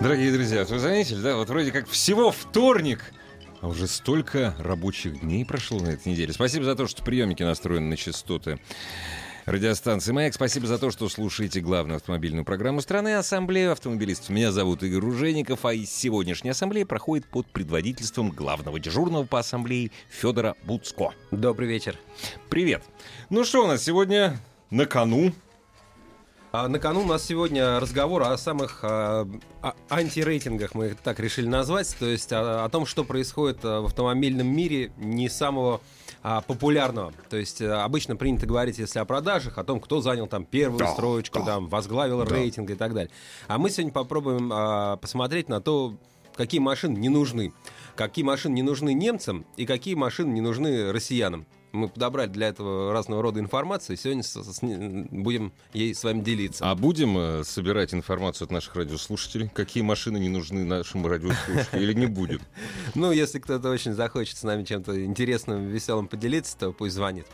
Дорогие друзья, вы заметили, да, вот вроде как всего вторник, а уже столько рабочих дней прошло на этой неделе. Спасибо за то, что приемники настроены на частоты радиостанции «Маяк». Спасибо за то, что слушаете главную автомобильную программу страны «Ассамблею автомобилистов». Меня зовут Игорь Ружеников, а сегодняшняя ассамблея проходит под предводительством главного дежурного по ассамблее Федора Буцко. Добрый вечер. Привет. Ну что у нас сегодня на кону? А на кону у нас сегодня разговор о самых а, а, антирейтингах, мы их так решили назвать, то есть о, о том, что происходит а, в автомобильном мире не самого а, популярного. То есть а, обычно принято говорить, если о продажах, о том, кто занял там первую Да, строчку, да. там, возглавил Да. рейтинг и так далее. А мы сегодня попробуем а, посмотреть на то, какие машины не нужны. Какие машины не нужны немцам и какие машины не нужны россиянам. Мы подобрали для этого разного рода информацию, сегодня с- с- будем ей с вами делиться. А будем э, собирать информацию от наших радиослушателей? Какие машины не нужны нашим радиослушателям? Или не будем? Ну, если кто-то очень захочет с нами чем-то интересным, веселым поделиться, то пусть звонит.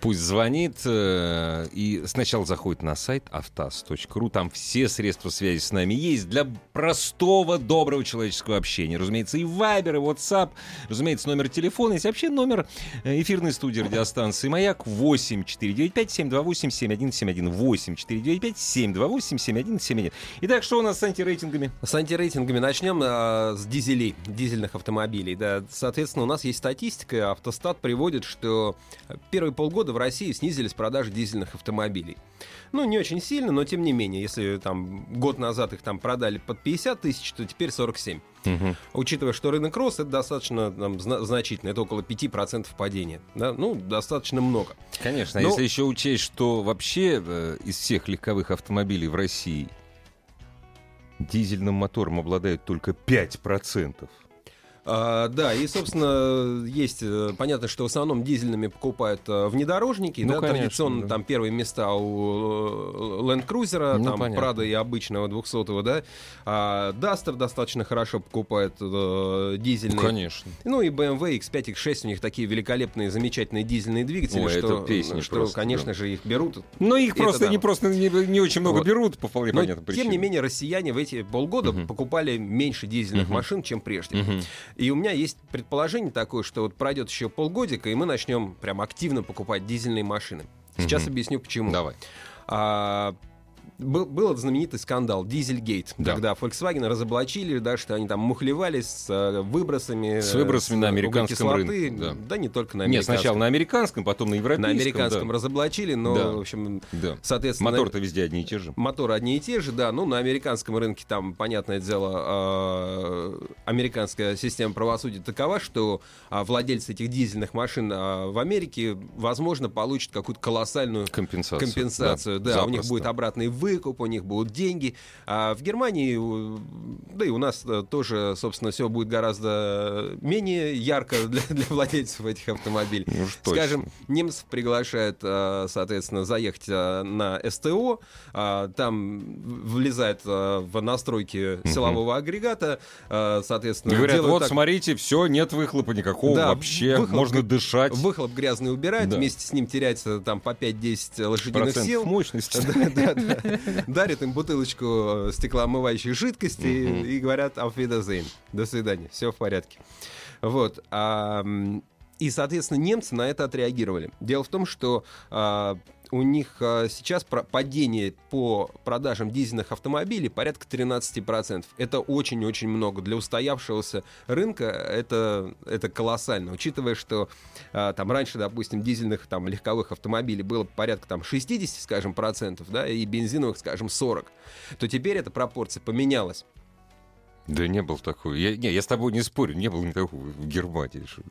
Пусть звонит э, и сначала заходит на сайт автаз.ру. Там все средства связи с нами есть для простого, доброго человеческого общения. Разумеется, и Viber, и WhatsApp, разумеется, номер телефона. Есть вообще номер э, эфирной студии радиостанции «Маяк» 8 495 728 7171 8 495 728 7171. Итак, что у нас с антирейтингами? С антирейтингами начнем а, с дизелей, дизельных автомобилей. Да. Соответственно, у нас есть статистика. Автостат приводит, что первые полгода в России снизились продажи дизельных автомобилей. Ну, не очень сильно, но тем не менее, если там год назад их там продали под 50 тысяч, то теперь 47. Учитывая, что рынок рос, это достаточно там, зна- значительно, это около 5% падения. Да? Ну, достаточно много. Конечно, Ну- если еще учесть, что вообще э, из всех легковых автомобилей в России дизельным мотором обладают только 5%. А, да, и, собственно, есть, э, понятно, что в основном дизельными покупают э, внедорожники, Ну, да, конечно, традиционно да. там первые места у Land Cruiser, Ну, там понятно. Prado и обычного 200 да, а Duster достаточно хорошо покупает э, дизельные. Конечно. Ну и BMW X5, X6, у них такие великолепные, замечательные дизельные двигатели, Ой, что, песни что просто, конечно да. же, их берут. Но их Это просто да. не просто не, не очень много Вот. берут по вполне Но, понятным тем причинам. не менее, россияне в эти полгода Мгм. покупали меньше дизельных Мгм. машин, чем прежде. Мгм. И у меня есть предположение такое, что вот пройдет еще полгодика, и мы начнем прям активно покупать дизельные машины. Сейчас Мгм. объясню почему. Давай. А, был, был этот знаменитый скандал Дизельгейт, Да. когда Volkswagen разоблачили, да, что они там мухлевали с э, выбросами. С выбросами э, на американском углекислоты. рынке, да. Да. не только на Нет, американском. сначала на американском, потом на европейском. на американском да. разоблачили, но, Да. в общем, Да. соответственно... Мотор-то везде одни и те же. Моторы одни и те же, да. Ну, на американском рынке там, понятное дело, э, американская система правосудия такова, что а, владельцы этих дизельных машин а, в Америке, возможно, получат какую-то колоссальную Компенсацию. компенсацию. Да, у них будет обратный выкуп, у них будут деньги. А в Германии, да и у нас э, тоже, собственно, все будет гораздо менее ярко для, для владельцев этих автомобилей. Ну уж точно. Скажем, немцев приглашают, э, соответственно, заехать э, на СТО, а, там влезает э, в настройки силового агрегата, э, соответственно, Говорят, делают вот так- смотрите, все, нет выхлопа никакого Да, вообще, выхлоп- можно дышать. Выхлоп грязный убирает, Да. вместе с ним теряется там по 5-10 лошадиных Процент сил. мощности. Да, да, да. Дарят им бутылочку э, стеклоомывающей жидкости и говорят «Auf Wiedersehen». До свидания, все в порядке. Вот. а, И, соответственно, немцы на это отреагировали. Дело в том, что а, у них а, сейчас падение по продажам дизельных автомобилей порядка 13%. Это очень-очень много. Для устоявшегося рынка это, это колоссально. Учитывая, что а, там раньше, допустим, дизельных там, легковых автомобилей было порядка там, 60, скажем, процентов, да, и бензиновых, скажем, 40, то теперь эта пропорция поменялась. Да не был такой. Я, не, я с тобой не спорю, не был никакого в Германии. Что-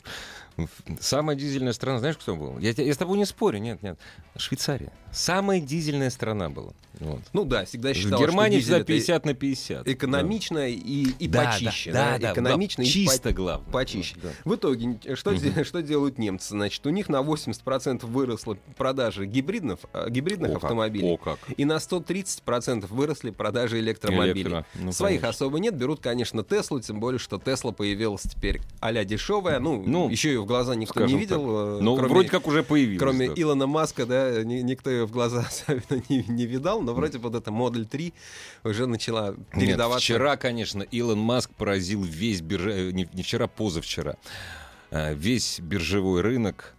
Самая дизельная страна, знаешь, кто был? Я, я с тобой не спорю, нет, нет. Швейцария. Самая дизельная страна была. Вот. Ну да, всегда В считалось, Германии всегда дизель это 50 на 50. экономично и, и Да, почище. да, да, да, экономично да, и чисто по- главное. почище. Да. В итоге, э, что, де- что делают немцы? Значит, у них на 80% выросло продажи гибридных, э, гибридных О, как, автомобилей. О, как. И на 130% выросли продажи электромобилей. Электро, ну, Своих конечно. особо нет, берут, конечно, Теслу, тем более, что Тесла появилась теперь а-ля дешевая. Ну, Ну, еще ее в глаза никто не скажем видел. э, Ну, кроме- вроде как уже появилось. Кроме да. Илона Маска, да, ни- никто ее в глаза особенно не, не видал, но вроде вот эта Модель 3 уже начала Нет, передаваться. вчера, конечно, Илон Маск поразил весь биржа... Не, не вчера, позавчера. А, Весь биржевой рынок.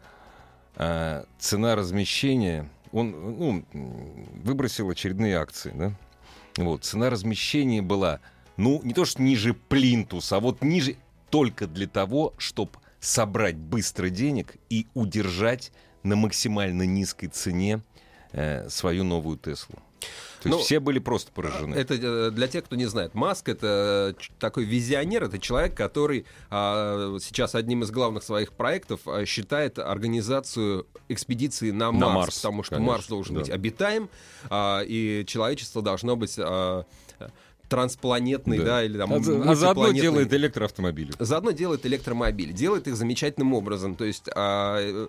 Цена размещения... Он ну, выбросил очередные акции, да? Вот, цена размещения была, ну, не то что ниже плинтуса, а вот ниже только для того, чтобы собрать быстро денег и удержать на максимально низкой цене э, свою новую Теслу. То есть Ну, все были просто поражены. Это э, для тех, кто не знает. Маск это ч- такой визионер, это человек, который а, сейчас одним из главных своих проектов а, считает организацию экспедиции на, На Марс, Марс, потому что конечно, Марс должен да. быть обитаем, а, и человечество должно быть а, транспланетный, да, или там а, за- а заодно делает электроавтомобили. Заодно делает электромобиль, делает их замечательным образом. То есть, а, э,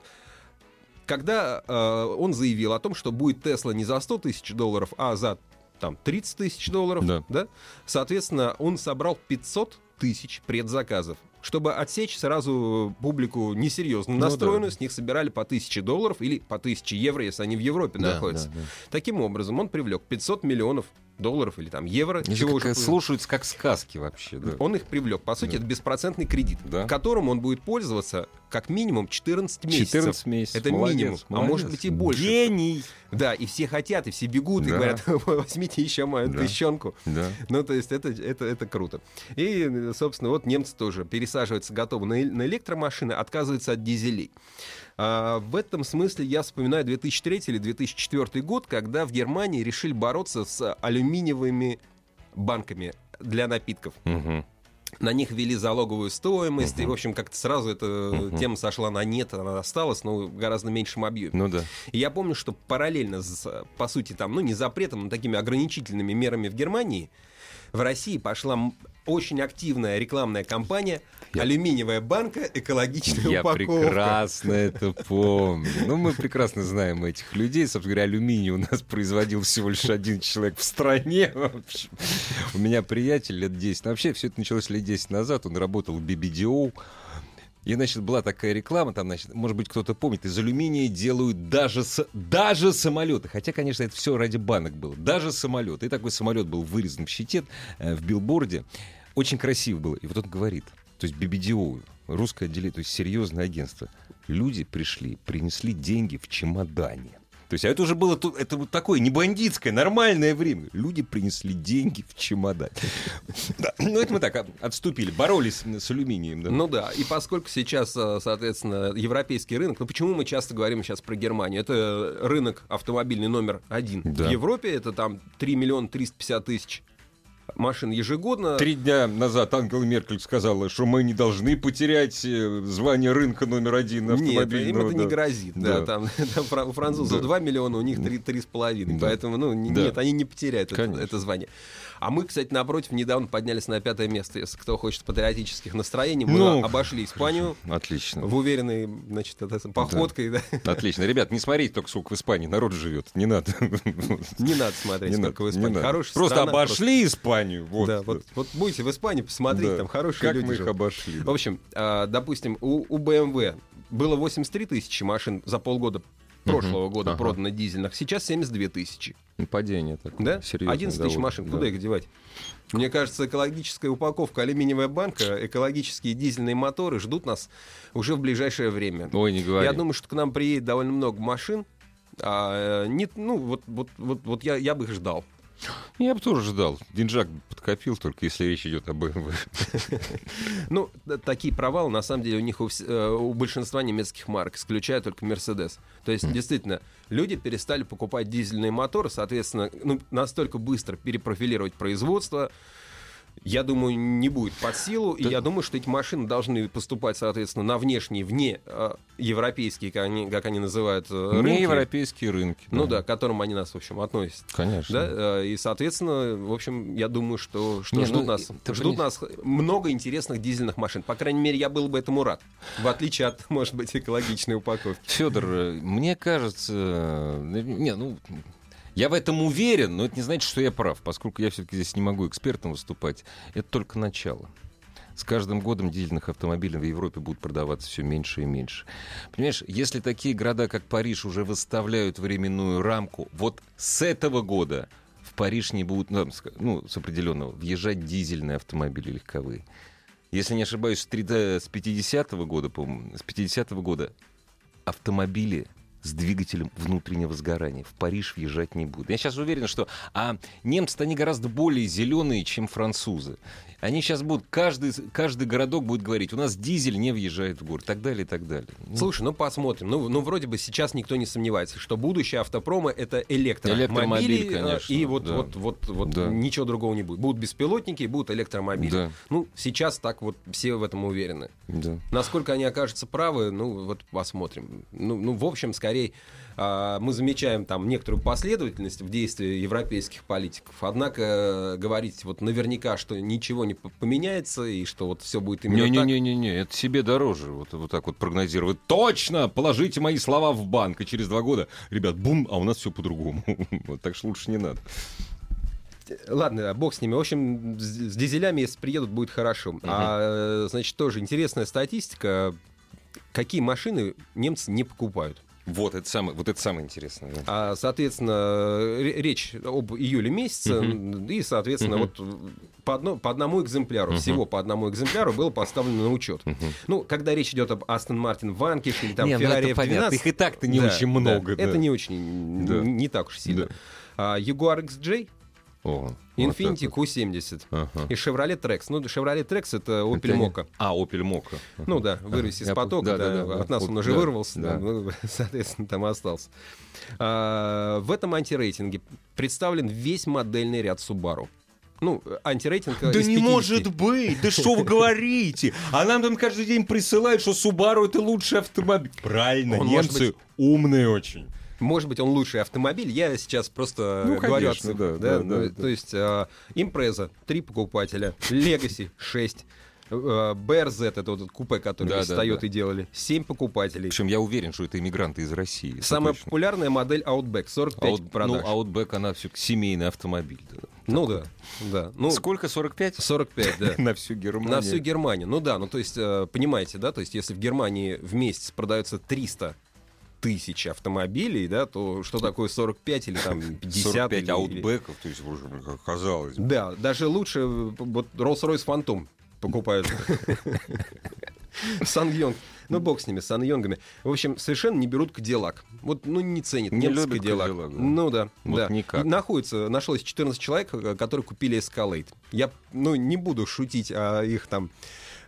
когда а, он заявил о том, что будет Тесла не за 100 тысяч долларов, а за там 30 тысяч долларов, Да. соответственно, он собрал 500 тысяч предзаказов. Чтобы отсечь сразу публику несерьезно Ну настроенную, да. с них собирали по 1000 долларов или по 1000 евро, если они в Европе Да, находятся. да, да. Таким образом, он привлек 500 миллионов долларов или там евро. Они чего как- слушаются как сказки вообще. Да. он их привлек. По сути, Да. это беспроцентный кредит, Да. которым он будет пользоваться как минимум 14 месяцев. 14 месяцев. Это Молодец, минимум, а молодец. может быть и больше. Гений! Да, и все хотят, и все бегут, и Да. говорят, возьмите еще мою Да. тыщенку. Да. Ну, то есть это, это, это круто. И, собственно, вот немцы тоже пересаживаются готовы на, на электромашины, отказываются от дизелей. А, в этом смысле я вспоминаю 2003 или 2004 год, когда в Германии решили бороться с алюминиевыми банками для напитков. Мгм. На них ввели залоговую стоимость, и, в общем, как-то сразу эта Мгм. тема сошла на нет, она осталась, но в гораздо меньшем объеме. Ну да. И я помню, что параллельно, с, по сути, там, ну, не запретом, но такими ограничительными мерами в Германии, в России пошла очень активная рекламная кампания Я- «Алюминиевая банка, экологичная Я упаковка». прекрасно это помню. Ну, мы прекрасно знаем этих людей. Собственно говоря, алюминий у нас производил всего лишь один человек в стране. В общем, у меня приятель лет 10. Ну, вообще, все это началось лет 10 назад. Он работал в BBDO. И, значит, была такая реклама, там, значит, может быть, кто-то помнит, из алюминия делают даже, с- даже самолеты. Хотя, конечно, это все ради банок было. Даже самолеты. И такой самолет был вырезан в щите, э, в билборде. Очень красиво было. И вот он говорит, то есть BBDO, русское отделение, то есть серьезное агентство. Люди пришли, принесли деньги в чемодане. То есть, а это уже было это вот такое не бандитское, нормальное время. Люди принесли деньги в чемодан. Да, Ну, это мы так а, отступили, боролись с алюминием. да. Ну да, и поскольку сейчас, э, соответственно, европейский рынок, ну почему мы часто говорим сейчас про Германию? Это рынок автомобильный номер один Да. в Европе, это там 3 миллиона 350 тысяч машин ежегодно. Три дня назад Ангела Меркель сказала, что мы не должны потерять э, звание рынка номер один Нет, им автомобильного. это не грозит. Да. Да. там, там у французов Да. 2 миллиона, у них 3,5. Да. Поэтому, ну, Да. нет, они не потеряют это, это звание. А мы, кстати, напротив, недавно поднялись на пятое место. Если кто хочет патриотических настроений, мы Ну, обошли Испанию Отлично. в уверенной, значит, походкой. Да. Отлично. Ребят, не смотрите только, сколько в Испании народ живет. Не надо. Не надо смотреть, Не сколько в надо, не Испании. Хорошая Просто страна, обошли Испанию. Вот. Да, вот, вот будете в Испании, посмотрите, Да. там хорошие Как люди мы их живут. обошли. В общем, а, допустим, у, у BMW было 83 тысячи машин за полгода прошлого года Ага. продано дизельных, сейчас 72 тысячи. Падение такое. Да? Серьезное 11 тысяч машин, да. куда их девать? Мне кажется, экологическая упаковка, алюминиевая банка, экологические дизельные моторы ждут нас уже в ближайшее время. Ой, не говори. Я думаю, что к нам приедет довольно много машин. А, э, не, ну, вот, вот, вот, вот я, я бы их ждал. Я бы тоже ждал. Деньжак подкопил, только если речь идет об BMW. Ну, такие провалы, на самом деле, у них у, э, большинства немецких марок, исключая только Mercedes. То есть, действительно, люди перестали покупать дизельные моторы, соответственно, ну, настолько быстро перепрофилировать производство, я думаю, не будет под силу. И я думаю, что эти машины должны поступать, соответственно, на внешние, вне э, европейские, как они, как они называют, э, рынки. Не европейские рынки. Ну да, к которым они нас, в общем, относят. Конечно. Да? Э, И, соответственно, в общем, я думаю, что, что Не, ждут, ну, нас, ждут нас много интересных дизельных машин. По крайней мере, я был бы этому рад. В отличие от, может быть, экологичной упаковки. Федор, мне кажется, не, ну, я в этом уверен, но это не значит, что я прав, поскольку я все-таки здесь не могу экспертом выступать. Это только начало. С каждым годом дизельных автомобилей в Европе будут продаваться все меньше и меньше. Понимаешь, если такие города, как Париж, уже выставляют временную рамку, вот с этого года в Париж не будут, ну, с- ну, определенного, въезжать дизельные автомобили легковые. Если не ошибаюсь, с 3D с 50-го года, по-моему, с 50-го года автомобили с двигателем внутреннего сгорания в Париж въезжать не будут. Я сейчас уверен, что а немцы они гораздо более зеленые, чем французы. Они сейчас будут каждый каждый городок будет говорить: у нас дизель не въезжает в город, так далее, и так далее. Ну, Слушай, ну посмотрим. Ну, ну, вроде бы сейчас никто не сомневается, что будущее автопрома это электромобили. Электромобиль, э, конечно, И вот, да. вот, вот, вот Да. ничего другого не будет. Будут беспилотники, будут электромобили. Да. Ну, сейчас так вот все в этом уверены. да. Насколько они окажутся правы, ну вот посмотрим. Ну, ну в общем, скорее а, мы замечаем там некоторую последовательность в действии европейских политиков. Однако э, говорить вот наверняка, что ничего не поменяется и что вот все будет именно так. Не-не-не-не, это себе дороже. Вот, вот так вот прогнозировать. Точно! Положите мои слова в банк, и через два года, ребят, бум, а у нас все по-другому. Вот так что лучше не надо. Ладно, бог с ними. В общем, с, дизелями, если приедут, будет хорошо. А, э, значит, тоже интересная статистика. Какие машины немцы не покупают? Вот это самое, вот это самое интересное. да. А, соответственно, ре- речь об июле месяце, и, соответственно, Мгм. вот по, одно- по одному экземпляру, Мгм. всего по одному экземпляру было поставлено на учет. Мгм. Ну, когда речь идет об Астон Мартин Ванкиш или там ну Феррари понятно, F12, их и так-то не да, очень много. да, да. Это не очень, Да. не так уж сильно. Да. А, Jaguar XJ, О, Infiniti вот. Q70 Ага. и Chevrolet Trax. Ну, Chevrolet Trax это Opel Это Mokka. А, Opel Mokka. Ну да, вырвись из Я потока, пом- да, да-да-да, от нас вот, он уже да, вырвался, да, да. ну, соответственно, там остался. А, в этом антирейтинге представлен весь модельный ряд Subaru. Ну, антирейтинг Да из не 50. может быть! Да что вы говорите? А нам там каждый день присылают, что Subaru это лучший автомобиль. Правильно, Он немцы быть- умные очень. Может быть, он лучший автомобиль. Я сейчас просто Ну, говорю о конечно, цифрах, да, да, Ну, да, да. То есть э, Импреза 3 покупателя, Legacy 6, BRZ, это вот купе, который Да, вместе да, да. делали, 7 покупателей. Причем я уверен, что это иммигранты из России. Самая точно. популярная модель Outback, 45 Аут- продаж. Ну, Outback, она все семейный автомобиль. да. Ну да, да. Ну, Сколько? 45? 45, да. На всю Германию. На всю Германию. Ну да, ну то есть, э, понимаете, да, то есть если в Германии в месяц продается 300 тысяч автомобилей, да, то что такое 45 или там 50? 45 или- аутбеков, то есть, уже, казалось бы. Да, даже лучше э, вот Rolls-Royce Phantom покупают. Сан-Йонг. Ну, бог с ними, Сан-Йонгами. В общем, совершенно не берут Кадиллак. Вот, ну, не ценят. Не любят Cadillac. Cadillac, да. Ну, да. Вот да. никак. Находится, нашлось 14 человек, э, которые купили Escalade. Я, ну, не буду шутить о их там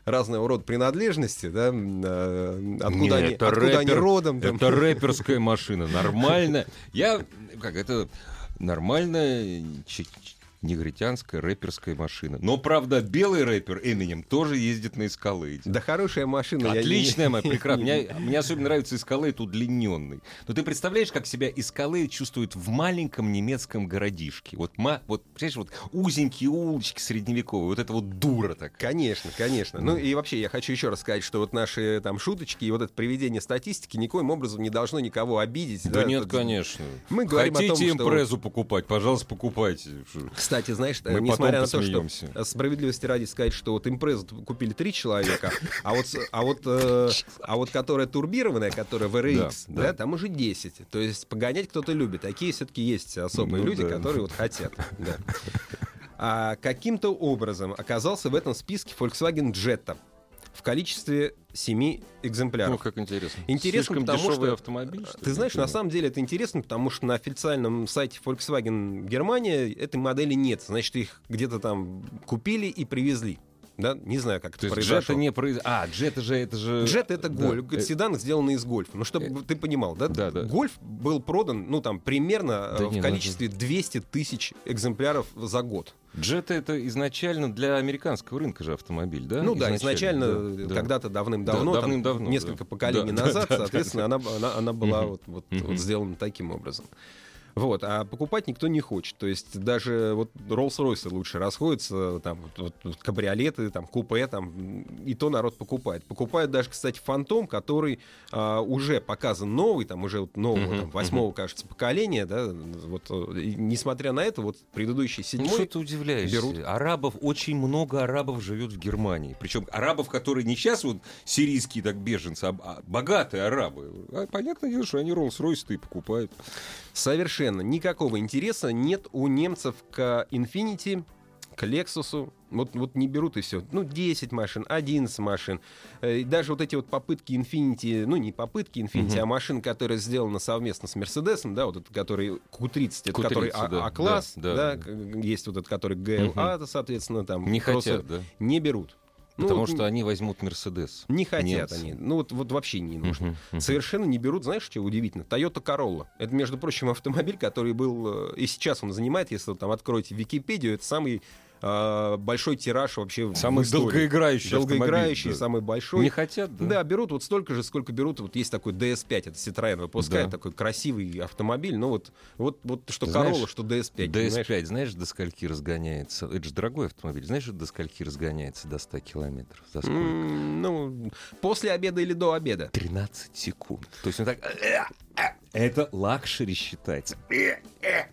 разного рода принадлежности, да, э, откуда, Не, они, откуда они рэпер, родом. там. Это рэперская машина, нормально. Я, как, это ч- негритянская рэперская машина. Но, правда, белый рэпер Эминем тоже ездит на Эскалейде. Да хорошая машина. Отличная моя, прекрасная. Мне, мне особенно нравится Эскалейд удлиненный. Но ты представляешь, как себя Эскалейд чувствует в маленьком немецком городишке? Вот, ма, вот, понимаешь, вот узенькие улочки средневековые, вот это вот дура так. Конечно, конечно. Ну и вообще я хочу еще раз сказать, что вот наши там шуточки и вот это приведение статистики никоим образом не должно никого обидеть. Да, нет, Это- конечно. Мы говорим о Хотите том, что- импрезу покупать, пожалуйста, покупайте. Кстати, знаешь, Мы несмотря на то, что э, справедливости ради сказать, что вот импрезу купили три человека, а вот, а вот, э, а вот которая турбированная, которая VRX, Да, да, да. там уже 10. То есть погонять кто-то любит. Такие все-таки есть особые Ну люди, да. которые вот хотят. да. А каким-то образом оказался в этом списке Volkswagen Jetta в количестве семи экземпляров. Ну, как интересно. Интересно, Слишком потому что- автомобиль, что Ты знаешь, на самом деле это интересно, потому что на официальном сайте Volkswagen Германия этой модели нет. Значит, их где-то там купили и привезли. Да, не знаю, как То это произошло. джета не произ... А, джет же... Это же... Джет это Да. гольф, Э, седан сделанный из гольфа. Ну, чтобы ты понимал, да? Да, да. Гольф был продан, ну, там, примерно Да э, не, в ну количестве 200 тысяч экземпляров за год. Джет это изначально для американского рынка же автомобиль, да? Ну да, изначально, да, да. когда-то давным-давно, Да, там, давным-давно, несколько да. поколений Да, назад, да, да, соответственно, Она, она, она была вот, вот, вот сделана таким образом. Вот, а покупать никто не хочет. То есть даже вот Rolls-Royce лучше расходятся, там вот, вот- кабриолеты, там купе, там и то народ покупает. Покупает даже, кстати, Фантом, который а, уже показан новый, там уже вот нового, Мгм, там, восьмого, кажется, поколения, да, вот несмотря на это, вот предыдущий Ну, седьмой что ты удивляешься? берут. Арабов, очень много арабов живет в Германии. Причем арабов, которые не сейчас вот сирийские так беженцы, а а богатые арабы. А понятное дело, что они Rolls-Royce и покупают. Совершенно никакого интереса нет у немцев к Infinity, к Lexus. Вот, вот не берут и все. Ну, 10 машин, 11 машин. Э, И даже вот эти вот попытки Infinity, ну, не попытки Infinity, Мгм. а машин, которые сделаны совместно с Mercedes, да, вот этот, который Q30, это Q30, который да, А- А-класс, да, да, да. есть вот этот, который GLA, соответственно, там. Не хотят, да? Не берут. Ну, Потому вот что они возьмут Мерседес. Не хотят немцы. они. Ну, вот, вот вообще не нужно. Мгм, мгм. Совершенно не берут, знаешь, что удивительно? Toyota Corolla. Это, между прочим, автомобиль, который был, э, и сейчас он занимает, если вы там откроете Википедию, это самый э, большой тираж вообще Самый долгоиграющий Долгоиграющий, да. самый большой. Не хотят, да? Да, берут вот столько же, сколько берут. Вот есть такой DS5, это Citroën выпускает Да. такой красивый автомобиль. Ну вот, вот, вот что Ты Corolla, знаешь, что DS5. понимаешь? DS5, знаешь, до скольки разгоняется? Это же дорогой автомобиль. Знаешь, до скольки разгоняется до 100 километров? За сколько? М, Ну, после обеда или до обеда. 13 секунд. То есть он так... Это luxury считается.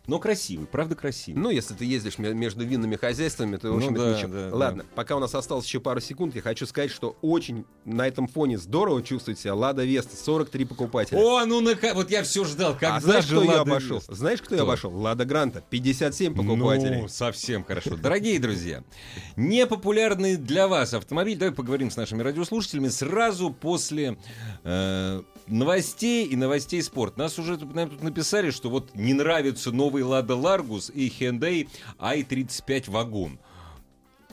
Но красивый, правда красивый. Ну, если ты ездишь ме- между винными хозяйствами, то, в Ну общем, это да, ничего. да, Ладно, пока у нас осталось еще пару секунд, я хочу сказать, что очень на этом фоне здорово чувствует себя Лада Веста, 43 покупателя. О, ну на вот я все ждал, когда а знаешь, кто Лада обошел? Веста? Знаешь, кто Кто? обошел? Лада Гранта, 57 покупателей. Ну, совсем хорошо. Дорогие друзья, непопулярный для вас автомобиль. Давай поговорим с нашими радиослушателями сразу после э, новостей и новостей спорт. Нас уже нам тут написали, что вот не нравится новый Лада Ларгус и Hyundai i35 вагон.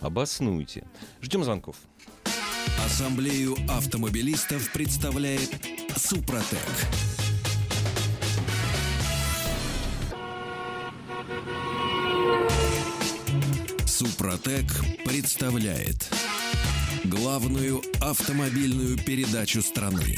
Обоснуйте. Ждем звонков. Ассамблею автомобилистов представляет Супротек. Супротек представляет главную автомобильную передачу страны.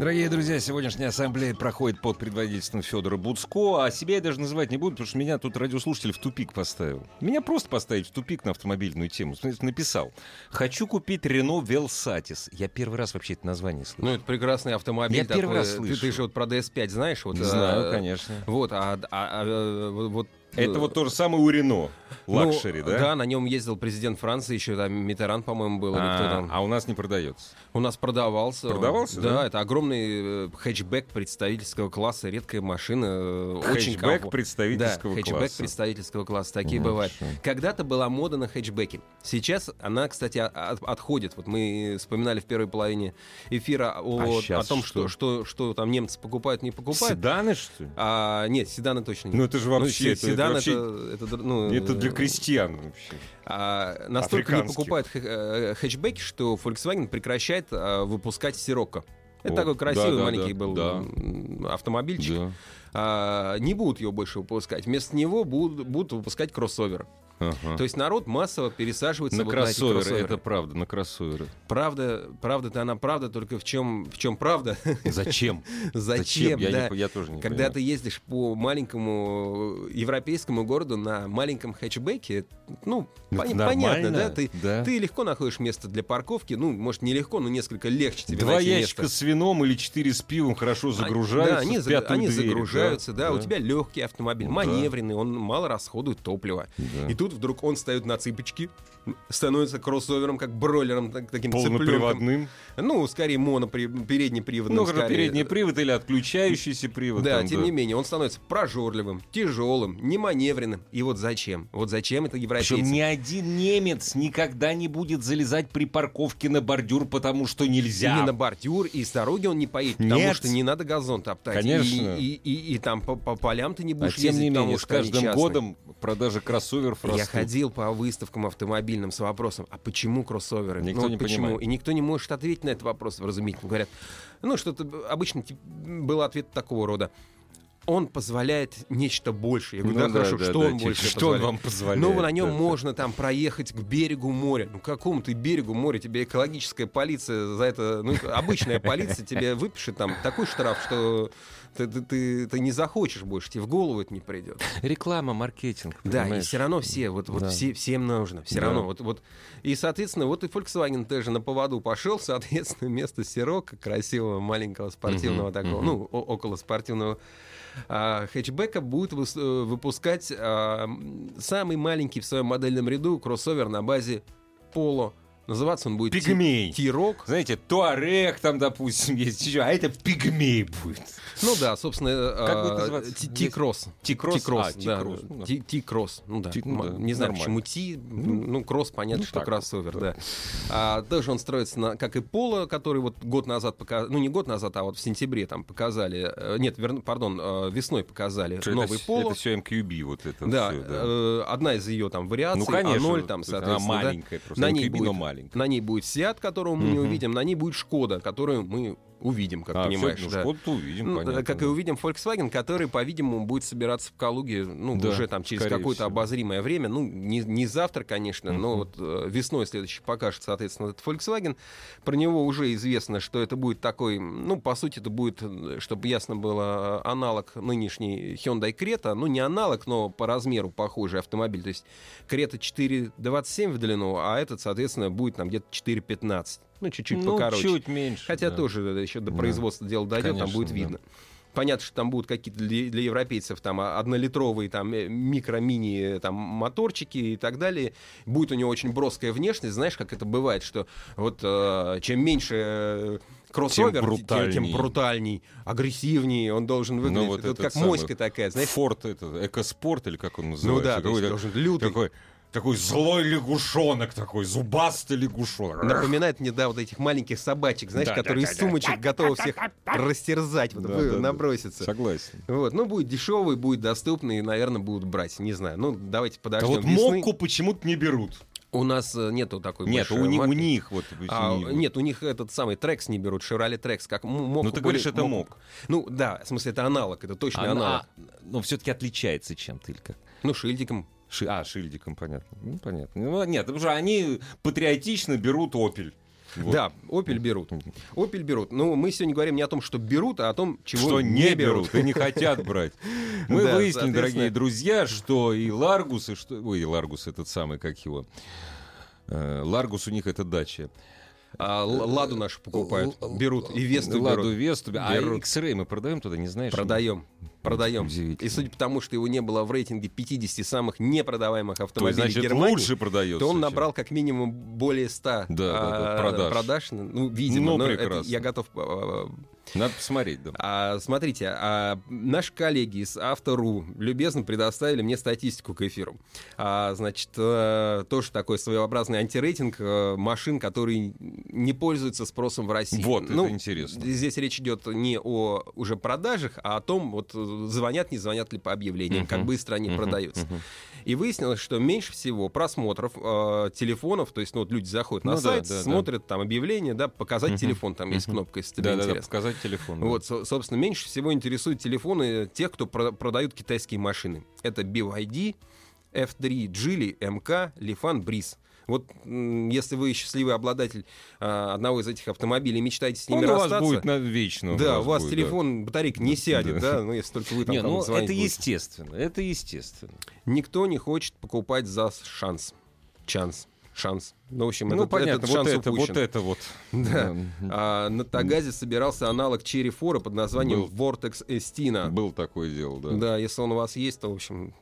Дорогие друзья, сегодняшняя ассамблея проходит под предводительством Федора Буцко, а себя я даже называть не буду, потому что меня тут радиослушатель в тупик поставил. Меня просто поставить в тупик на автомобильную тему. Смотрите, Написал, хочу купить Renault Vel Satis. Я первый раз вообще это название слышу. Ну, это прекрасный автомобиль. Я первый такой. раз Ты- слышу. Ты, же вот про DS5 знаешь? Вот, Знаю, э, конечно. Вот, а, а- а, вот Это вот то же самое у Рено. Ну, Luxury, да? Да, на нем ездил президент Франции, еще там Митеран, по-моему, был. или кто А, там. а у нас не продается. У нас продавался. Продавался, да? да? это огромный э, хэтчбэк представительского класса, редкая машина. э, Очень Хэтчбэк представительского да, хэтчбэк класса. представительского класса. Такие Ну, бывают. хорошо. Когда-то была мода на хэтчбеки. Сейчас она, кстати, от- отходит. Вот мы вспоминали в первой половине эфира о, А о том, что? что, что, что там немцы покупают, не покупают. Седаны, что ли? А, нет, седаны точно нет. Ну, это же вообще... Ну, это- седан это, это, это, ну, это для э, крестьян вообще. а, настолько не покупают хэ- э, хэтчбеки, что Volkswagen прекращает а, выпускать Сирокко. Это О, такой красивый да, маленький да, был да. автомобильчик. Да. А, не будут его больше выпускать. Вместо него будут, будут выпускать кроссовер. Ага. То есть народ массово пересаживается На вот на эти кроссоверы, кроссоверы. это правда, на кроссоверы. Правда, правда-то она правда, только в чем, в чем правда? Зачем? Зачем, Я, да? не- я тоже не Когда понимаю. ты ездишь по маленькому европейскому городу на маленьком хэтчбеке, ну, пони- нормально, понятно, да? Ты, да. ты легко находишь место для парковки, ну, может, не легко, но несколько легче тебе Два ящика место. с вином или четыре с пивом хорошо А, загружаются. Да, они, за- они дверь, загружаются, да, у тебя легкий автомобиль, Ну да. маневренный, он мало расходует топлива. Да. И тут тут вдруг он встает на цыпочки, становится кроссовером, как бройлером, так- таким цыпленком. Полноприводным. Ну, скорее монопри- переднеприводным. Ну, скорее. передний привод или отключающийся привод. Да, там, тем не менее, он становится прожорливым, тяжелым, неманевренным. И вот зачем? Вот зачем это европейцы? Причем ни один немец никогда не будет залезать при парковке на бордюр, потому что нельзя. И не на бордюр, и с дороги он не поедет, потому Нет. что не надо газон топтать. Конечно. И, и, и- и там по, по полям ты не А будешь тем ездить, не потому менее, с что они каждым годом продажи кроссоверов Я ходил по выставкам автомобильным с вопросом, а почему кроссоверы? Никто Ну, не почему? понимает. И никто не может ответить на этот вопрос вразумительно. Говорят, ну что-то обычно тип- был ответ такого рода. Он позволяет нечто большее. Я говорю, Ну да, хорошо, да, что да, он типа, больше что он вам позволяет? Ну, на нем Да, да. можно там проехать к берегу моря. Ну, какому ты берегу моря? Тебе экологическая полиция за это... Ну, обычная полиция тебе выпишет там такой штраф, что ты, ты- ты- ты не захочешь больше, тебе в голову это не придет. Реклама, маркетинг. Да, и понимаешь? все равно все, вот, вот Да. все, всем нужно, все Да. равно. Вот, вот. И, соответственно, вот и Volkswagen тоже на поводу пошел, соответственно, вместо Сирока, красивого, маленького, спортивного Мгм, такого, мгм. ну, около спортивного а, хэтчбека будет э, выпускать а, самый маленький в своем модельном ряду кроссовер на базе Polo. Называться он будет Ти- Пигмей. T-Rock. Знаете, Туарег там, допустим, есть еще, а это пигмей будет. Ну да, собственно, Как будет а, называться? Ти- T-Crosс. T-Cross? T-Cross, А, ну да. Ти- ну. Ти- ну да, Не знаю, почему T, ну, кросс, понятно, ну что кроссовер, да. А, тоже он строится, на, как и Поло, который вот год назад показали, ну не год назад, а вот в сентябре там показали, э, нет, верн- пардон, э, весной показали Что новый это, Поло. Это все MQB, вот это Да, э, одна из ее там вариаций, Ну, конечно. А0 там, она соответственно, да. маленькая просто. На ней MQB, но будет- маленькая. На ней будет Сиат, которого мы не Мгм. увидим, на ней будет Шкода, которую мы увидим, как А, понимаешь. всё, ну, да. Шкоду-то увидим, Ну, понятно. как и увидим Volkswagen, который, по-видимому, будет собираться в Калуге, ну, Да, уже там через какое-то обозримое время, ну, не, не завтра, конечно, но вот э, весной следующий покажет, соответственно, этот Volkswagen. Про него уже известно, что это будет такой, ну, по сути, это будет, э, чтобы ясно было, э, аналог нынешней Hyundai Creta, ну, не аналог, но по размеру похожий автомобиль, то есть Creta 4,27 в длину, а этот, соответственно, будет там где-то 4,15, ну, чуть-чуть ну, покороче. чуть меньше. Хотя да. тоже еще до Да. производства дело дойдет, там Конечно, будет да. видно. Понятно, что там будут какие-то для, для европейцев там однолитровые там э, микро-мини э, там моторчики и так далее. Будет у него очень броская внешность. Знаешь, как это бывает, что вот э, чем меньше э, кроссовер, Тем те- брутальней. тем брутальней, агрессивнее он должен выглядеть. Ну, вот Это вот как самый моська такая, знаешь. Форд, это, экоспорт, или как он Ну называется? да, то есть Какой-то должен лютый. такой, такой злой лягушонок, такой зубастый лягушонок. Напоминает мне, да, вот этих маленьких собачек, знаешь, Да, которые да, из да, сумочек готовы всех растерзать, вот, Да, вы- да, да. наброситься. Согласен. Вот, ну, будет дешевый, будет доступный, и, наверное, будут брать. Не знаю. Ну, давайте А подождем вот весны. Мокку почему-то не берут. У нас э, нету такой Нет, у, ни- у них вот. А, не- нет, у них этот самый Trax не берут, Chevrolet Trax, как м- Мокку Ну, ты говоришь, более- это. МОК. Ну, да, в смысле, это аналог, это точный А, аналог. а, но все-таки отличается чем-то или как? Ну, шильдиком. Ши- а, шильдиком, понятно. Ну, понятно. Ну, нет, потому что они патриотично берут «Опель». Вот. Да, Opel берут. Opel берут. Ну, мы сегодня говорим не о том, что берут, а о том, чего Что не берут и не хотят брать. Мы Да, выяснили, дорогие друзья, что и Ларгус, и что... Ой, и Ларгус этот самый, как его... Э, Ларгус у них это дача. А Л- Ладу нашу покупают, берут. И Весту Ладу берут. Весту. А. X-Ray мы продаем туда, не знаешь? Продаем. Продаем. Удивительно. И судя по тому, что его не было в рейтинге 50 самых непродаваемых То автомобилей значит, Германии, лучше продается. то он набрал как минимум более 100 Да, да, да, а, продаж. Ну, видимо, Ну, но это я готов... а, Надо посмотреть, да. а, смотрите, а, наши коллеги из Автору любезно предоставили мне статистику к эфиру. А, значит, э, тоже такой своеобразный антирейтинг э, машин, которые не пользуются спросом в России. Вот, Ну, это интересно. Здесь речь идет не о уже продажах, а о том, вот звонят, не звонят ли по объявлениям, как Мгм. быстро они Мгм, продаются. мгм. И выяснилось, что меньше всего просмотров э, телефонов, то есть, ну, вот люди заходят на Ну да, сайт, да, да. смотрят там объявление, да, показать Мгм, телефон, там есть мгм. кнопка, если тебе Да, да, да, интересно. показать телефон. да. Вот, со- собственно, меньше всего интересуют телефоны тех, кто про- продают китайские машины. Это BYD, F3, Geely, MK, Lifan, Breeze. Вот если вы счастливый обладатель а, одного из этих автомобилей, мечтаете с ними Он у вас расстаться, будет на вечно. да, у вас будет, телефон, батарейка не сядет, Да. да, ну если только вы там Не, ну это будете. естественно, это естественно. Никто не хочет покупать за шанс. Шанс. Шанс. Ну, в общем, ну, этот, понятно, этот вот шанс это, вот упущен. это вот. Да. А, на Тагазе собирался аналог Черри Фора под названием Был. Vortex Estina. Был такое дело, да. Да, если он у вас есть, то, в общем,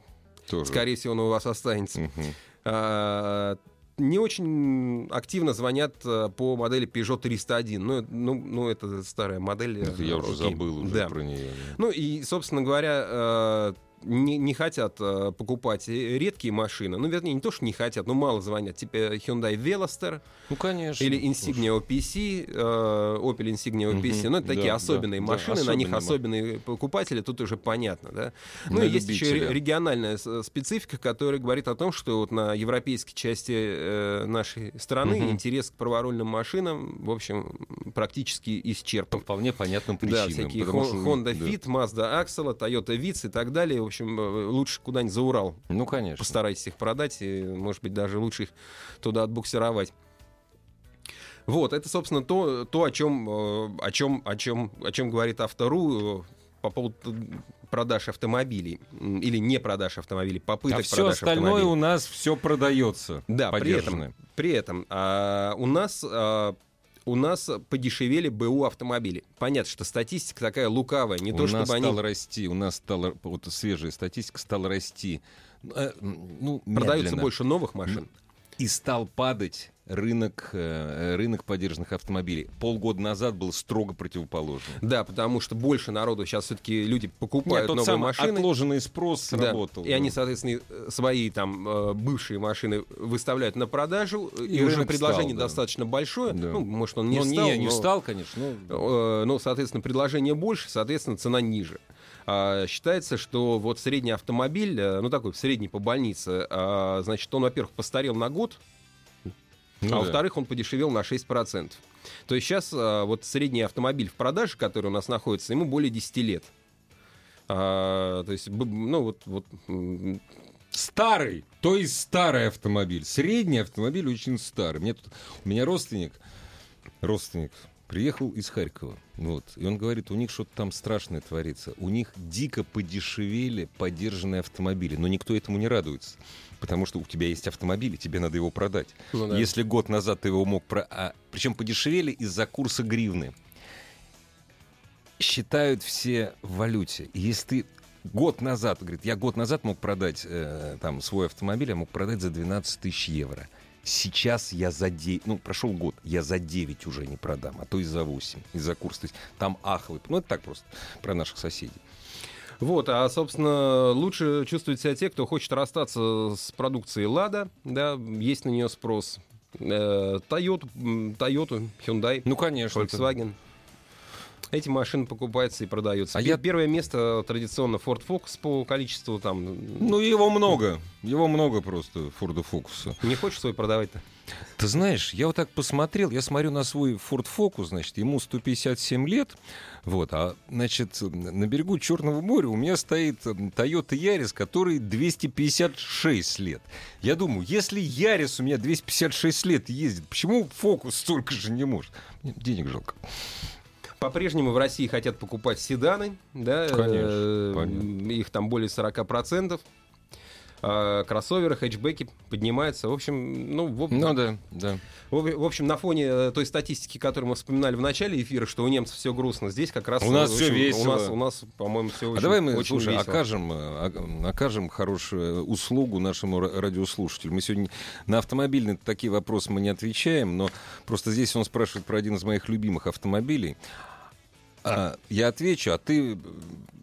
Тоже. Скорее всего, он у вас останется. Мгм. А, не очень активно звонят а, по модели Peugeot 301. Ну, ну, ну это старая модель. Это я уже забыл уже Да. про нее. Ну и, собственно говоря, э, не, не хотят э, покупать редкие машины. Ну, вернее, не то, что не хотят, но мало звонят. Типа Hyundai Veloster Ну, конечно. или Insignia OPC, э, Opel Insignia OPC. Мгм. Ну, это такие Да, особенные да, машины, да, на них особенные особенные покупатели, тут уже понятно, да. Ну, На и есть еще региональная специфика, которая говорит о том, что вот на европейской части э, нашей страны Мгм. интерес к праворульным машинам, в общем, практически По исчерпан. вполне понятным Да, причинам. всякие Хон- что- Honda да. Fit, Mazda Axel, Toyota Vitz и так далее. В общем, э, лучше куда-нибудь за Урал. Ну, конечно. Постарайтесь их продать, и, может быть, даже лучше их туда отбуксировать. Вот, это, собственно, то, то о чем, э, о чем, о чем, о чем говорит Автору э, по поводу продаж автомобилей или не продаж автомобилей, попыток А все продаж остальное автомобилей. у нас все продается. Да, при этом, при этом а, у нас а, у нас подешевели БУ автомобили. Понятно, что статистика такая лукавая, не у то нас чтобы они стало расти, у нас стала вот свежая статистика стала расти. э, ну, продаются медленно. больше новых машин. И стал падать рынок, э, рынок подержанных автомобилей. Полгода назад был строго противоположный. Да, потому что больше народу сейчас все-таки люди покупают Нет, тот новые самый машины. отложенный спрос Да, сработал. И они, соответственно, э, свои там э, бывшие машины выставляют на продажу, и, И уже предложение встал, да. достаточно большое. Да. Ну, может, он не Ну, встал, не, не но, встал, конечно. но- ну, соответственно, предложение больше, соответственно, цена ниже. А, считается, что вот средний автомобиль, э, ну такой средний по больнице, а, значит, он, во-первых, постарел на год, Ну а да. во-вторых, он подешевел на 6%. То есть сейчас а, вот средний автомобиль в продаже, который у нас находится, ему более 10 лет. А, то есть, ну вот, вот Старый, то есть старый автомобиль. Средний автомобиль очень старый. Мне тут, у меня родственник, родственник приехал из Харькова. Вот, и он говорит, у них что-то там страшное творится. У них дико подешевели подержанные автомобили. Но никто этому не радуется. Потому что у тебя есть автомобиль, и тебе надо его продать. Ну да. Если год назад ты его мог... Про... А, причем подешевели из-за курса гривны. Считают все в валюте. И если ты год назад, говорит, я год назад мог продать э, там свой автомобиль, я мог продать за 12 тысяч евро. Сейчас я за 9, ну, прошел год, я за 9 уже не продам, а то и за 8, из-за курса. То есть там ахлый. Ну, это так просто про наших соседей. Вот, а, собственно, лучше чувствуют себя те, кто хочет расстаться с продукцией Лада, да, есть на нее спрос. Э, Toyota, Toyota, Hyundai, Ну, конечно. это- Volkswagen. Эти машины покупаются и продаются. А я- Первое место традиционно Ford Focus по количеству там. Ну, его много. Его много просто, Форда Фокуса. Не хочешь свой продавать-то? Ты знаешь, я вот так посмотрел, я смотрю на свой Ford Focus, значит, ему 157 лет, вот, а, значит, на берегу Черного моря у меня стоит Toyota Yaris, который 256 лет. Я думаю, если Yaris у меня 256 лет ездит, почему Focus столько же не может? Мне денег жалко. По-прежнему в России хотят покупать седаны, да, Конечно, э, понятно. их там более 40%. А кроссоверы, хэтчбеки поднимаются. В общем, ну, в, Ну да, да. в- в общем, на фоне э, той статистики, которую мы вспоминали в начале эфира, что у немцев все грустно, здесь как раз... У нас э, в всё общем, весело. У нас, у нас по-моему, все очень а давай мы, очень слушай, весело. окажем, э, окажем хорошую услугу нашему ра- радиослушателю. Мы сегодня на автомобильные такие вопросы мы не отвечаем, но просто здесь он спрашивает про один из моих любимых автомобилей. А, я отвечу, а ты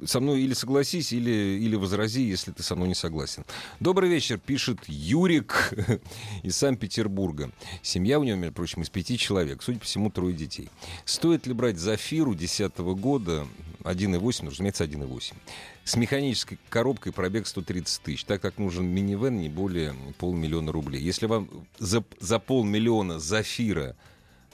со мной или согласись, или, или возрази, если ты со мной не согласен. Добрый вечер, пишет Юрик из Санкт-Петербурга. Семья у него, между прочим, из пяти человек. Судя по всему, трое детей. Стоит ли брать Зафиру 2010 года 1.8, ну, разумеется, 1.8, с механической коробкой пробег 130 тысяч, так как нужен минивэн не более полмиллиона рублей. Если вам за, за полмиллиона Зафира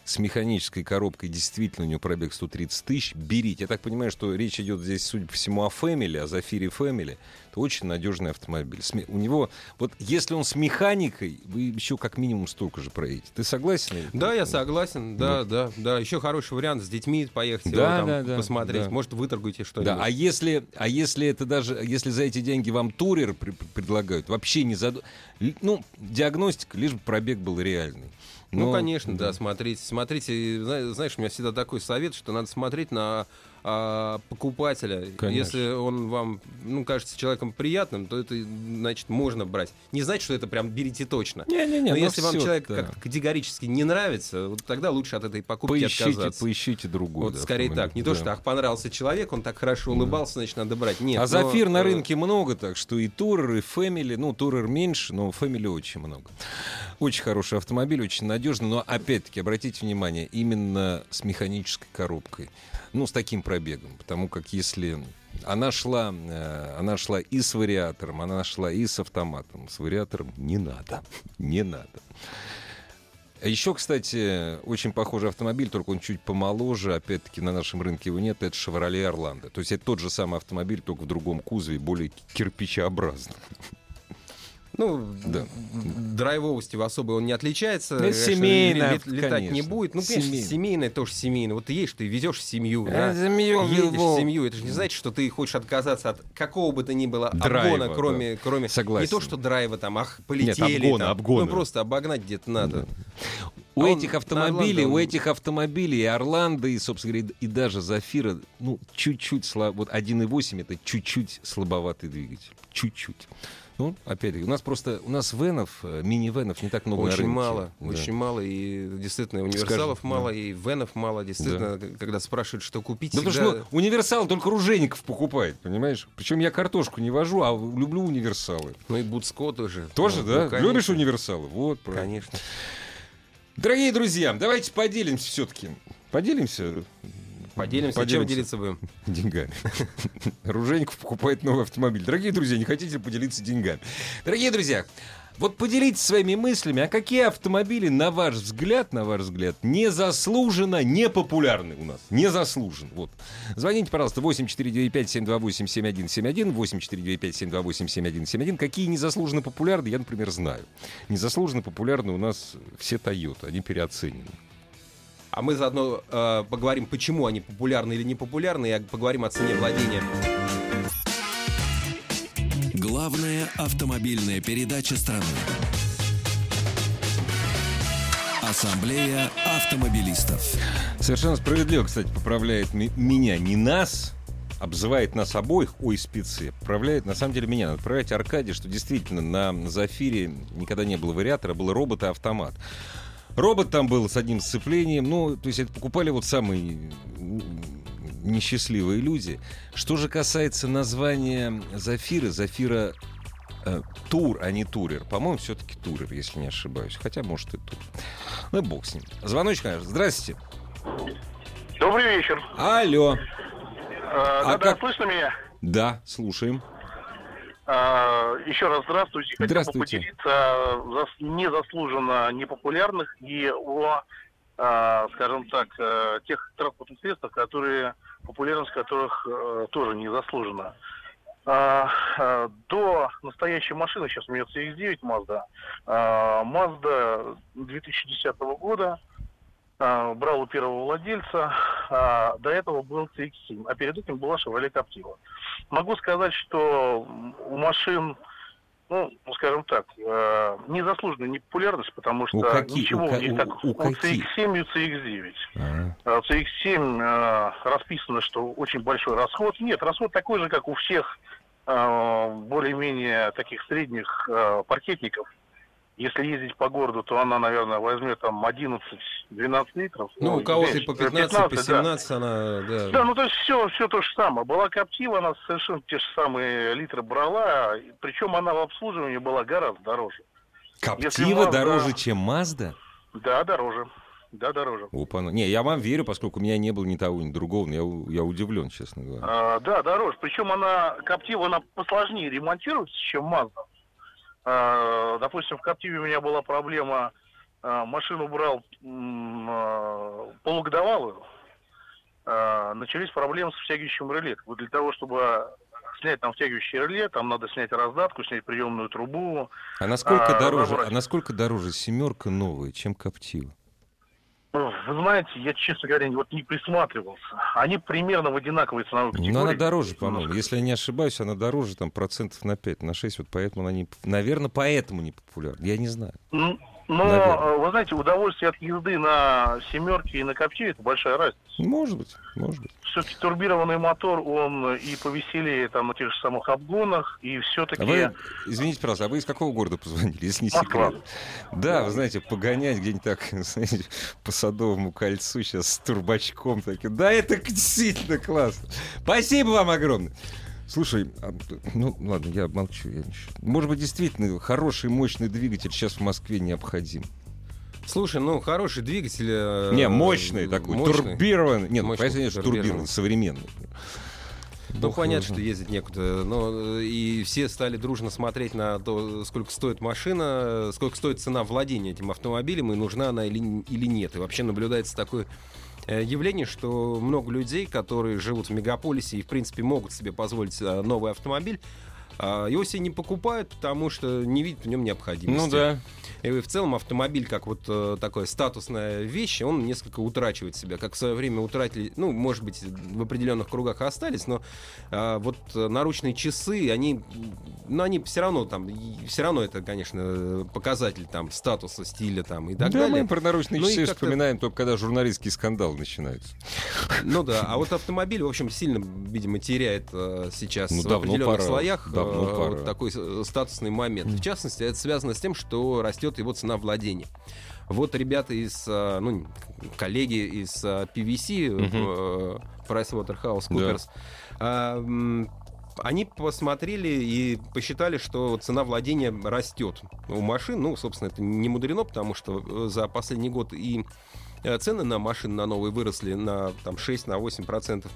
с механической коробкой действительно у него пробег 130 тысяч, берите. Я так понимаю, что речь идет здесь, судя по всему, о Family, о Зафире Family. Это очень надежный автомобиль. У него, вот если он с механикой, вы еще как минимум столько же проедете. Ты согласен? Да, я согласен, да, да, да. Еще хороший вариант с детьми поехать, его Да, там да, да, посмотреть. да. Может, выторгуете что-нибудь. Да, а если, а если это даже, если за эти деньги вам турер при- предлагают, вообще не заду... Л- Ну, диагностика, лишь бы пробег был реальный. Ну, Но- конечно, да, смотрите. Смотрите, зна- знаешь, у меня всегда такой совет, что надо смотреть на а, покупателя. Конечно. Если он вам, ну, кажется человеком приятным, то это, значит, можно брать. Не значит, что это прям берите точно. Не-не-не, Но ну если вам человек да. как категорически не нравится, вот тогда лучше от этой покупки Поищите, отказаться. поищите другой. Вот да, скорее так. Не то, да. что ах, понравился человек, он так хорошо улыбался, значит, надо брать. Нет. а но, Зафир на э, рынке много, так что и Турер, и Фэмили. Ну, Турер меньше, но Фэмили очень много. Очень хороший автомобиль, очень надежный. Но, опять-таки, обратите внимание, именно с механической коробкой. Ну, с таким пробегом. Потому как если... Она шла, э, она шла и с вариатором, она шла и с автоматом. С вариатором не надо. Не надо. А Еще, кстати, очень похожий автомобиль, только он чуть помоложе. Опять-таки, на нашем рынке его нет. Это Chevrolet Орландо. То есть это тот же самый автомобиль, только в другом кузове, более кирпичеобразный. Ну, Да. драйвовости в особой он не отличается. Конечно, семейный, лет- летать не конечно. будет. Ну, конечно, Семейный. семейное тоже семейное. Вот ты едешь, ты везешь семью, да. Это семью Едешь в семью. Это же не значит, что ты хочешь отказаться от какого бы то ни было Драйва, обгона, кроме, кроме Согласен. не то, что драйва там, ах, полетели. обгона, там. обгона. Ну, просто обогнать где-то надо. У А он этих на автомобилей, у этих автомобилей и Орландо, и, собственно говоря, и даже Зафира, ну, чуть-чуть слабо. Вот 1.8 это чуть-чуть слабоватый двигатель. Чуть-чуть. Ну, опять-таки, у нас просто, у нас венов, э, мини-венов не так много Очень мало, Да. очень мало, и действительно универсалов Скажем, мало, и венов мало, действительно, к- когда спрашивают, что купить, Да потому всегда- что ну, универсал только Ружейников покупает, понимаешь? Причем я картошку не вожу, а люблю универсалы. Ну и Буцко тоже. Тоже, Ну, да? ну, конечно. Любишь универсалы? Вот, правильно. Конечно. Дорогие друзья, давайте поделимся все-таки. Поделимся Поделимся, чем Поделимся. делиться будем? деньгами. Ружейников покупает новый автомобиль. Дорогие друзья, не хотите поделиться деньгами? Дорогие друзья, вот поделитесь своими мыслями, а какие автомобили, на ваш взгляд, на ваш взгляд, незаслуженно непопулярны у нас? Незаслуженно. Вот. Звоните, пожалуйста, 8495-728-7171, 8495-728-7171. Какие незаслуженно популярны, я, например, знаю. Незаслуженно популярны у нас все Toyota, они переоценены. А мы заодно э, поговорим, почему они популярны или не популярны, и поговорим о цене владения. Главная автомобильная передача страны. Ассамблея автомобилистов. Совершенно справедливо, кстати, поправляет ми- меня, не нас, обзывает нас обоих, ой, спецы, поправляет на самом деле меня. Надо поправлять Аркадий, что действительно на Зафире никогда не было вариатора, был робот и автомат. Робот там был с одним сцеплением, ну, то есть это покупали вот самые несчастливые люди. Что же касается названия Зафира, Зафира э, Тур, а не Турер. По-моему, все-таки Турер, если не ошибаюсь. Хотя, может, и Тур. Ну, и бог с ним. Звоночек, конечно. Здравствуйте. Добрый вечер. Алло. А, А да, как- слышно меня? Да, слушаем. А, еще раз здравствуйте. Хотел бы Здравствуйте. поделиться о зас- незаслуженно непопулярных и о, а, скажем так, э, тех транспортных средствах, которые популярность которых э, тоже незаслуженно. А, до настоящей машины, сейчас у меня CX-9 Mazda, Mazda 2010 года, брал у первого владельца, а, до этого был CX-7, а перед этим была Chevrolet Captiva. Могу сказать, что у машин, ну, скажем так, э, незаслуженная непопулярность, потому что У каких- ничего у у них так у у каких? CX-7 и у CX-9. А, А У CX-7 э, расписано, что очень большой расход. Нет, расход такой же, как у всех э, более-менее таких средних э, паркетников. Если ездить по городу, то она, наверное, возьмет там 11-12 литров. Ну, у кого-то и по 15, по 15, да. 17 она, да. Да, ну то есть все, все то же самое. Была Коптива, она совершенно те же самые литры брала, причем она в обслуживании была гораздо дороже. Коптива Mazda- дороже, чем Мазда? Да, дороже. Да, дороже. Опа, ну, не, я вам верю, поскольку у меня не было ни того, ни другого. Я, я удивлен, честно говоря. А, да, дороже. Причем она, Коптива, она посложнее ремонтируется, чем Mazda. А, допустим, в Коптиве у меня была проблема, а, машину брал а, полугодовалую, начались проблемы с втягивающим реле. Вот для того, чтобы снять там втягивающее реле, там надо снять раздатку, снять приемную трубу. А насколько а, дороже, разобрать. а насколько дороже семерка новая, чем Коптива? Вы знаете, я, честно говоря, вот не присматривался. Они примерно в одинаковой ценовой категории. Ну, она дороже, по-моему. Если я не ошибаюсь, она дороже там процентов на 5, на 6. Вот поэтому она не... Наверное, поэтому не популярна. Я не знаю. Но, Наверное. э, вы знаете, удовольствие от езды на семерке и на копче это большая разница. Может быть, может быть. Все-таки турбированный мотор, он и повеселее там на тех же самых обгонах, и все-таки... А вы, извините, пожалуйста, а вы из какого города позвонили, если не Москва. секрет? Да, вы знаете, погонять где-нибудь так, знаете, по Садовому кольцу сейчас с турбачком таким. Да, это действительно классно. Спасибо вам огромное. Слушай, а, ну ладно, я молчу. Я ничего. Может быть, действительно, хороший, мощный двигатель сейчас в Москве необходим. Слушай, ну, хороший двигатель. э, Не, мощный такой, мощный. турбированный. Нет, ну, Мощный, понятно, что турбированный. современный. Ну, Бог понятно, его что ездить некуда. Но э, и все стали дружно смотреть на то, сколько стоит машина, сколько стоит цена владения этим автомобилем, и нужна она или, или нет. И вообще наблюдается такое э, явление, что много людей, которые живут в мегаполисе и, в принципе, могут себе позволить э, новый автомобиль, его себе не покупают, потому что не видят в нем необходимости. Ну да. И в целом автомобиль, как вот э, такая статусная вещь, он несколько утрачивает себя. Как в свое время утратили, ну, может быть, в определенных кругах остались, но а, вот э, наручные часы, они, ну, они все равно там, все равно это, конечно, показатель там статуса, стиля там и так да, далее. мы про наручные Ну часы вспоминаем только когда журналистский скандал начинается. Ну да, а вот автомобиль, в общем, сильно, видимо, теряет э, сейчас Ну, в определенных пора. слоях э, Давно пора. вот такой э, статусный момент. В частности, это связано с тем, что растет его цена владения. Вот ребята из, э, ну, коллеги из э, PVC, э, PricewaterhouseCoopers, а, м, они посмотрели и посчитали, что цена владения растет у машин. Ну, собственно, это не мудрено, потому что э, за последний год и э, цены на машины на новые выросли на там, 6-8%. процентов.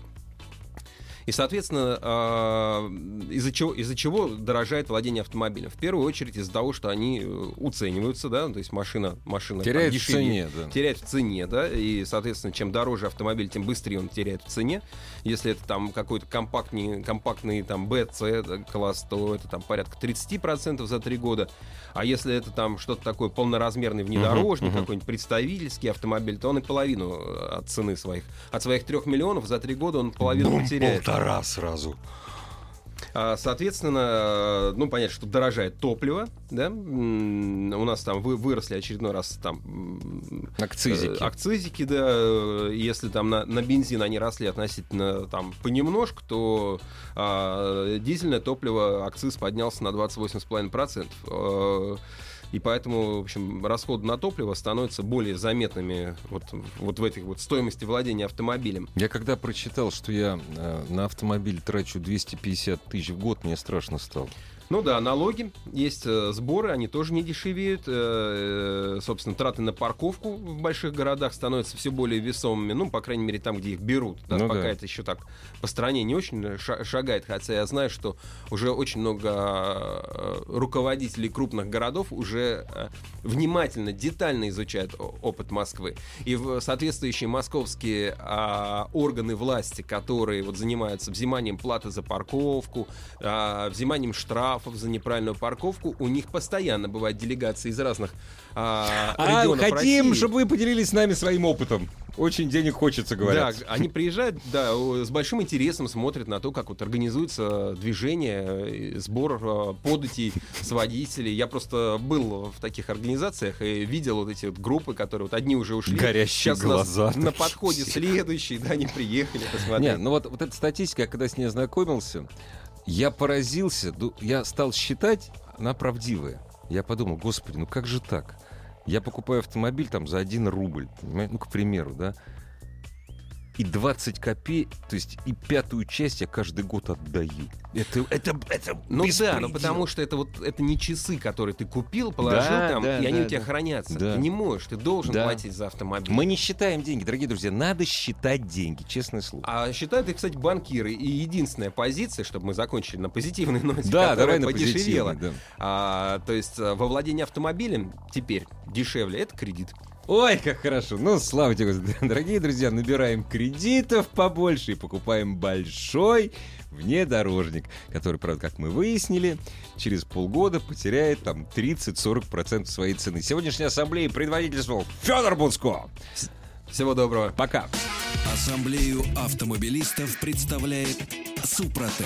И, соответственно, а, из-за чего, из-за чего дорожает владение автомобилем? В первую очередь из-за того, что они э, уцениваются, да, то есть машина, машина там Теряет в цене, да. теряет в цене, да, и, соответственно, чем дороже автомобиль, тем быстрее он теряет в цене. Если это там какой-то компактный, компактный там BC класс, то это там порядка 30% за три года. А если это там что-то такое полноразмерный внедорожник, мгм. какой-нибудь представительский автомобиль, то он и половину э, от цены своих. От своих трех миллионов за три года он половину потеряет. Полтора сразу. А, Соответственно, э, ну, понятно, что дорожает топливо, да, у нас там вы- выросли очередной раз там Акцизики. э, акцизики, да, э, если там на, на бензин они росли относительно там понемножку, то а, дизельное топливо акциз поднялся на 28,5%. И поэтому, в общем, расходы на топливо становятся более заметными вот, вот в этих вот стоимости владения автомобилем. Я когда прочитал, что я э, на автомобиль трачу 250 тысяч в год, мне страшно стало. Ну да, налоги, есть э, сборы, они тоже не дешевеют. Э, э, собственно, траты на парковку в больших городах становятся все более весомыми. Ну, по крайней мере, там, где их берут. Да, Ну пока да. это еще так по стране не очень ша- шагает. Хотя я знаю, что уже очень много руководителей крупных городов уже внимательно, детально изучают опыт Москвы. И в соответствующие московские а, органы власти, которые вот занимаются взиманием платы за парковку, а, взиманием штрафов за неправильную парковку, у них постоянно бывают делегации из разных а, А, регионов хотим, России. чтобы вы поделились с нами своим опытом. Очень денег хочется, говорят. Да, они приезжают, да, с большим интересом смотрят на то, как вот организуется движение, э, сбор э, податей с водителей. Я просто был в таких организациях и видел вот эти вот группы, которые вот одни уже ушли. Горящие Сейчас глаза на такие подходе следующие, да, они приехали Не, посмотреть. ну вот, вот эта статистика, я когда с ней ознакомился, я поразился, ду- я стал считать, она правдивая. Я подумал, господи, ну как же так? Я покупаю автомобиль там за 1 рубль, ну, к примеру, да, и 20 копеек, то есть и пятую часть я каждый год отдаю. Это, это, это Ну да, но беспредел. потому что это вот это не часы, которые ты купил, положил Да, там, да, и они да, у тебя да. хранятся. Да. Ты не можешь, ты должен Да. платить за автомобиль. Мы не считаем деньги, дорогие друзья, надо считать деньги, честное слово. А считают их, кстати, банкиры. И единственная позиция, чтобы мы закончили на позитивной ноте, да, которая давай подешевела. да. А, то есть э, во владении автомобилем теперь дешевле это кредит. Ой, как хорошо. Ну, слава тебе. Дорогие друзья, набираем кредитов побольше и покупаем большой внедорожник, который, правда, как мы выяснили, через полгода потеряет там 30-40% своей цены. Сегодняшняя ассамблея предводительствовал Федор Бунско. Всего доброго. Пока. Ассамблею автомобилистов представляет Супротек.